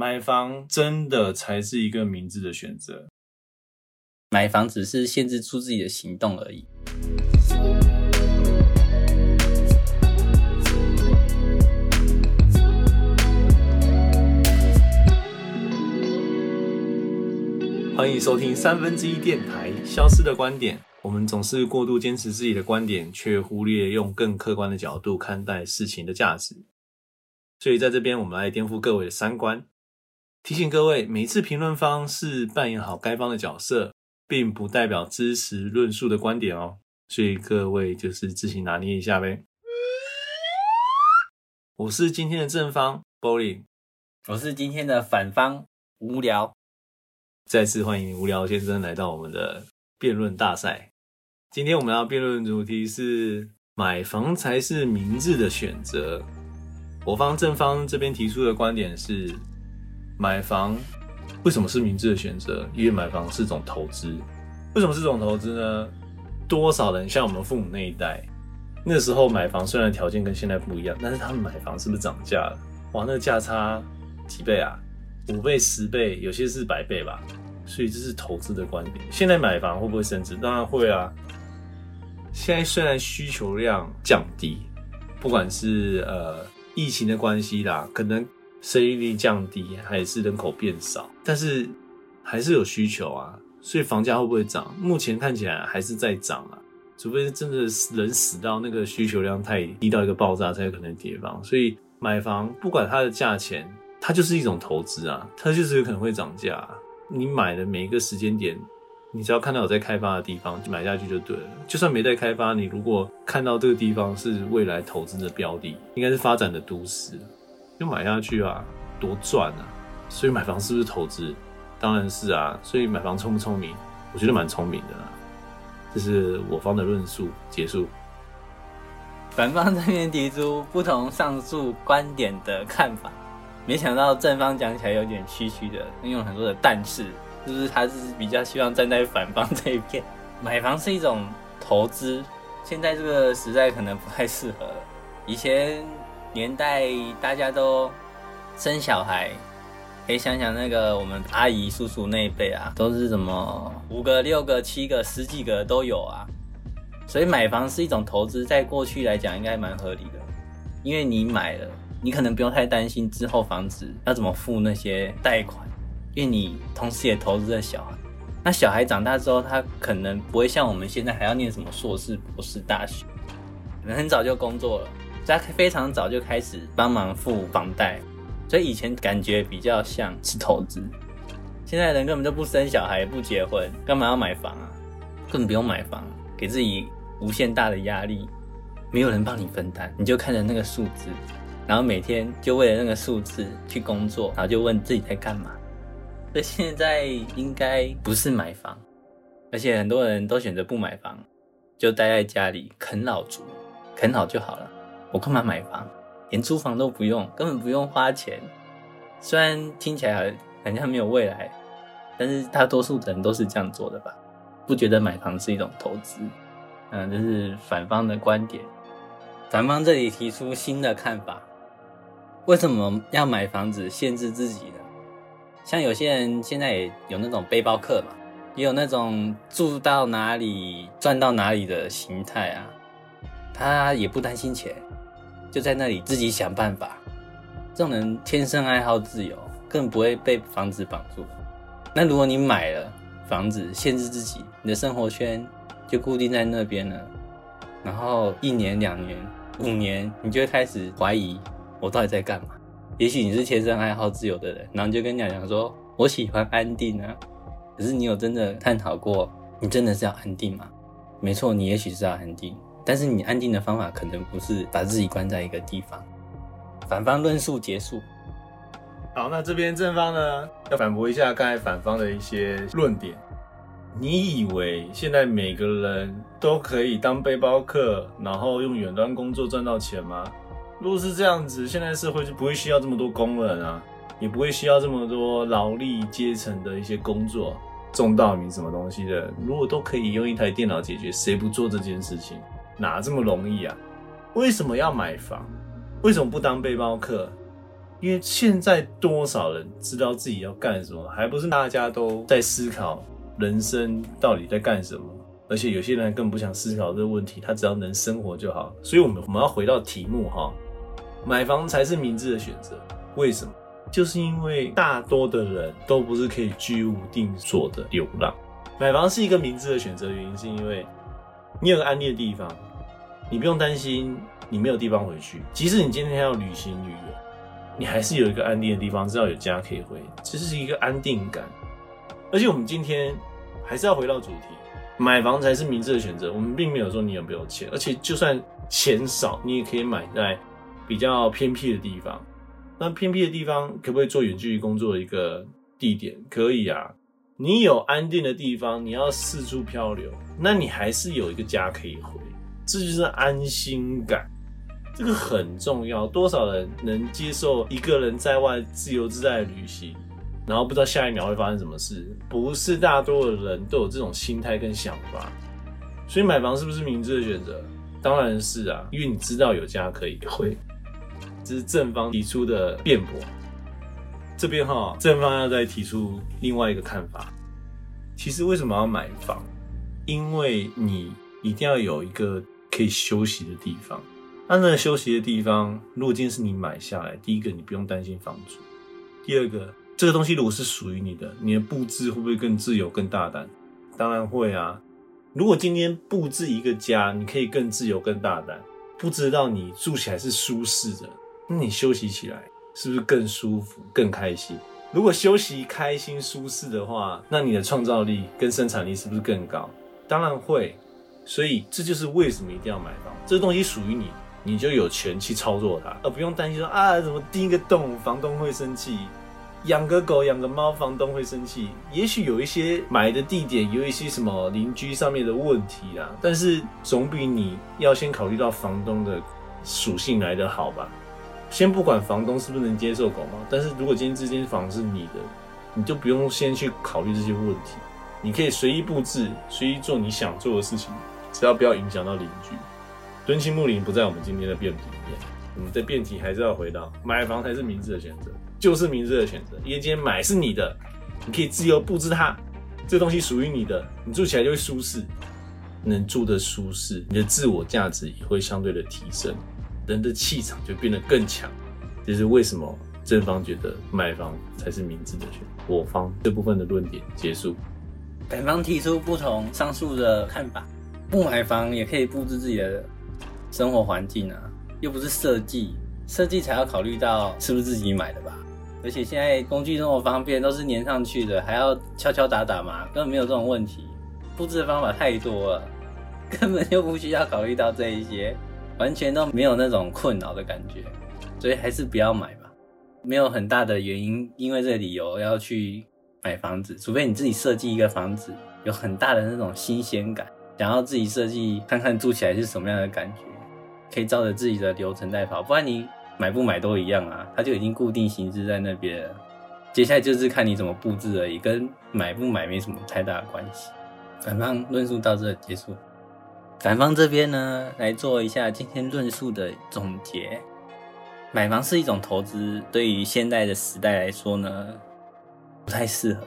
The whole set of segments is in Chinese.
买房真的才是一个明智的选择。买房只是限制住自己的行动而已。欢迎收听三分之一电台《消失的观点》。我们总是过度坚持自己的观点，却忽略用更客观的角度看待事情的价值。所以在这边，我们来颠覆各位的三观，提醒各位：每次评论方是扮演好该方的角色，并不代表支持论述的观点哦。所以各位就是自行拿捏一下呗。我是今天的正方 Bowling，我是今天的反方无聊。再次欢迎无聊先生来到我们的辩论大赛。今天我们要辩论主题是买房才是明智的选择。我方正方这边提出的观点是，买房为什么是明智的选择？因为买房是种投资。为什么是种投资呢？多少人像我们父母那一代，那时候买房虽然条件跟现在不一样，但是他们买房是不是涨价了？哇，那价差几倍啊？五倍、十倍，有些是百倍吧。所以这是投资的观点。现在买房会不会升值？当然会啊。现在虽然需求量降低，不管是呃疫情的关系啦，可能生育率降低，还是人口变少，但是还是有需求啊。所以房价会不会涨？目前看起来还是在涨啊。除非真的人死到那个需求量太低到一个爆炸，才有可能跌房。所以买房不管它的价钱，它就是一种投资啊，它就是有可能会涨价。你买的每一个时间点，你只要看到有在开发的地方，买下去就对了。就算没在开发，你如果看到这个地方是未来投资的标的，应该是发展的都市，就买下去啊，多赚啊！所以买房是不是投资？当然是啊。所以买房聪不聪明？我觉得蛮聪明的啦。这是我方的论述结束。反方这边提出不同上述观点的看法。没想到正方讲起来有点虚虚的，用了很多的但是，就是他是比较希望站在反方这一边。买房是一种投资，现在这个时代可能不太适合。以前年代大家都生小孩，可以想想那个我们阿姨叔叔那一辈啊，都是什么五个、六个、七个、十几个都有啊。所以买房是一种投资，在过去来讲应该蛮合理的，因为你买了。你可能不用太担心之后房子要怎么付那些贷款，因为你同时也投资了小孩。那小孩长大之后，他可能不会像我们现在还要念什么硕士、博士、大学，可能很早就工作了，他非常早就开始帮忙付房贷，所以以前感觉比较像是投资。现在人根本就不生小孩、不结婚，干嘛要买房啊？根本不用买房，给自己无限大的压力，没有人帮你分担，你就看着那个数字。然后每天就为了那个数字去工作，然后就问自己在干嘛。所以现在应该不是买房，而且很多人都选择不买房，就待在家里啃老族，啃老就好了。我干嘛买房？连租房都不用，根本不用花钱。虽然听起来好像没有未来，但是大多数人都是这样做的吧？不觉得买房是一种投资？嗯，这是反方的观点。反方这里提出新的看法。为什么要买房子限制自己呢？像有些人现在也有那种背包客嘛，也有那种住到哪里赚到哪里的心态啊。他也不担心钱，就在那里自己想办法。这种人天生爱好自由，更不会被房子绑住。那如果你买了房子，限制自己，你的生活圈就固定在那边了。然后一年、两年、五年，你就会开始怀疑。我到底在干嘛？也许你是天生爱好自由的人，然后就跟娘娘说：“我喜欢安定啊。”可是你有真的探讨过，你真的是要安定吗？没错，你也许是要安定，但是你安定的方法可能不是把自己关在一个地方。反方论述结束。好，那这边正方呢，要反驳一下刚才反方的一些论点。你以为现在每个人都可以当背包客，然后用远端工作赚到钱吗？如果是这样子，现在社会就不会需要这么多工人啊，也不会需要这么多劳力阶层的一些工作，种稻米什么东西的，如果都可以用一台电脑解决，谁不做这件事情？哪这么容易啊？为什么要买房？为什么不当背包客？因为现在多少人知道自己要干什么，还不是大家都在思考人生到底在干什么？而且有些人更不想思考这个问题，他只要能生活就好。所以，我们我们要回到题目哈，买房才是明智的选择。为什么？就是因为大多的人都不是可以居无定所的流浪，买房是一个明智的选择。原因是因为你有个安定的地方，你不用担心你没有地方回去。即使你今天要旅行旅游，你还是有一个安定的地方，知道有家可以回，这是一个安定感。而且我们今天还是要回到主题。买房才是明智的选择。我们并没有说你有没有钱，而且就算钱少，你也可以买在比较偏僻的地方。那偏僻的地方可不可以做远距离工作的一个地点？可以啊。你有安定的地方，你要四处漂流，那你还是有一个家可以回，这就是安心感。这个很重要。多少人能接受一个人在外自由自在的旅行？然后不知道下一秒会发生什么事，不是大多的人都有这种心态跟想法，所以买房是不是明智的选择？当然是啊，因为你知道有家可以回。这是正方提出的辩驳，这边哈正方要再提出另外一个看法。其实为什么要买房？因为你一定要有一个可以休息的地方。那那个休息的地方，如果今天是你买下来，第一个你不用担心房租，第二个。这个东西如果是属于你的，你的布置会不会更自由、更大胆？当然会啊！如果今天布置一个家，你可以更自由、更大胆，布置到你住起来是舒适的，那你休息起来是不是更舒服、更开心？如果休息开心、舒适的话，那你的创造力跟生产力是不是更高？当然会。所以这就是为什么一定要买房，这东西属于你，你就有权去操作它，而不用担心说啊，怎么钉一个洞，房东会生气。养个狗、养个猫，房东会生气。也许有一些买的地点有一些什么邻居上面的问题啊，但是总比你要先考虑到房东的属性来的好吧？先不管房东是不是能接受狗猫，但是如果今天这间房是你的，你就不用先去考虑这些问题，你可以随意布置、随意做你想做的事情，只要不要影响到邻居。敦亲睦邻不在我们今天的辩题里面，我们的辩题还是要回到买房才是明智的选择。就是明智的选择，因为今天买是你的，你可以自由布置它，这东西属于你的，你住起来就会舒适，能住的舒适，你的自我价值也会相对的提升，人的气场就变得更强。这是为什么正方觉得买房才是明智的选择，我方这部分的论点结束。反方提出不同上述的看法，不买房也可以布置自己的生活环境啊，又不是设计，设计才要考虑到是不是自己买的吧。而且现在工具这么方便，都是粘上去的，还要敲敲打打嘛，根本没有这种问题。布置的方法太多了，根本就不需要考虑到这一些，完全都没有那种困扰的感觉。所以还是不要买吧，没有很大的原因，因为这个理由要去买房子，除非你自己设计一个房子，有很大的那种新鲜感，想要自己设计看看住起来是什么样的感觉，可以照着自己的流程在跑，不然你。买不买都一样啊，它就已经固定形式在那边，接下来就是看你怎么布置而已，跟买不买没什么太大的关系。反方论述到这结束，反方这边呢来做一下今天论述的总结。买房是一种投资，对于现在的时代来说呢不太适合，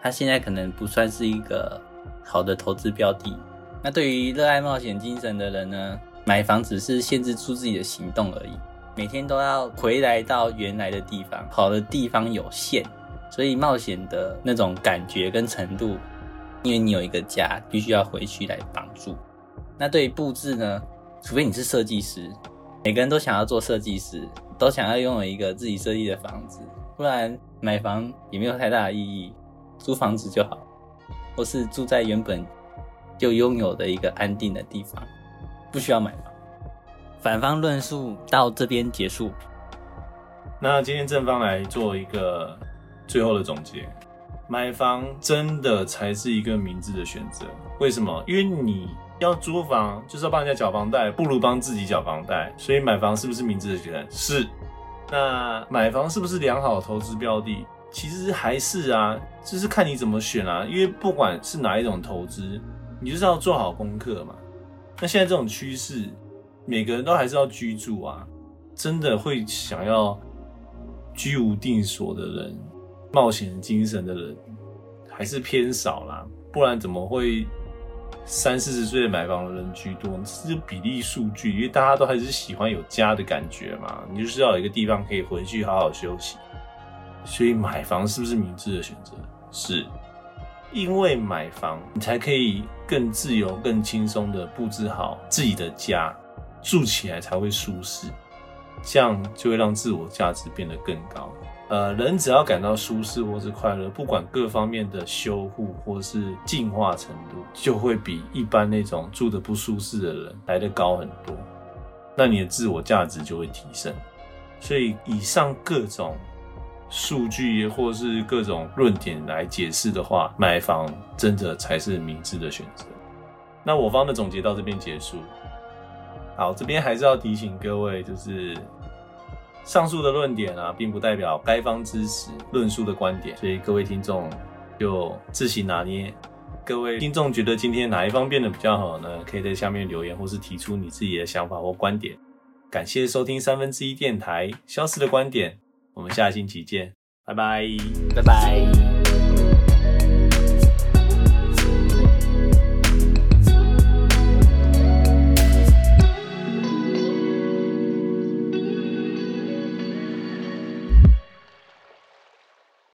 它现在可能不算是一个好的投资标的。那对于热爱冒险精神的人呢，买房只是限制住自己的行动而已。每天都要回来到原来的地方，跑的地方有限，所以冒险的那种感觉跟程度，因为你有一个家，必须要回去来帮助。那对于布置呢？除非你是设计师，每个人都想要做设计师，都想要拥有一个自己设计的房子，不然买房也没有太大的意义，租房子就好，或是住在原本就拥有的一个安定的地方，不需要买房。反方论述到这边结束。那今天正方来做一个最后的总结：买房真的才是一个明智的选择。为什么？因为你要租房就是要帮人家缴房贷，不如帮自己缴房贷。所以买房是不是明智的选择？是。那买房是不是良好投资标的？其实还是啊，就是看你怎么选啊。因为不管是哪一种投资，你就是要做好功课嘛。那现在这种趋势。每个人都还是要居住啊，真的会想要居无定所的人、冒险精神的人还是偏少啦。不然怎么会三四十岁买房的人居多？这是比例数据，因为大家都还是喜欢有家的感觉嘛。你就是要有一个地方可以回去好好休息。所以买房是不是明智的选择？是，因为买房你才可以更自由、更轻松的布置好自己的家，住起来才会舒适。这样就会让自我价值变得更高。呃，人只要感到舒适或是快乐，不管各方面的修护或是进化程度，就会比一般那种住的不舒适的人来得高很多。那你的自我价值就会提升。所以，以上各种数据或是各种论点来解释的话，买房真的才是明智的选择。那我方的总结到这边结束。好，这边还是要提醒各位，就是上述的论点啊，并不代表该方支持论述的观点，所以各位听众就自行拿捏。各位听众觉得今天哪一方变得比较好呢？可以在下面留言，或是提出你自己的想法或观点。感谢收听三分之一电台消失的观点，我们下星期见，拜拜，拜拜。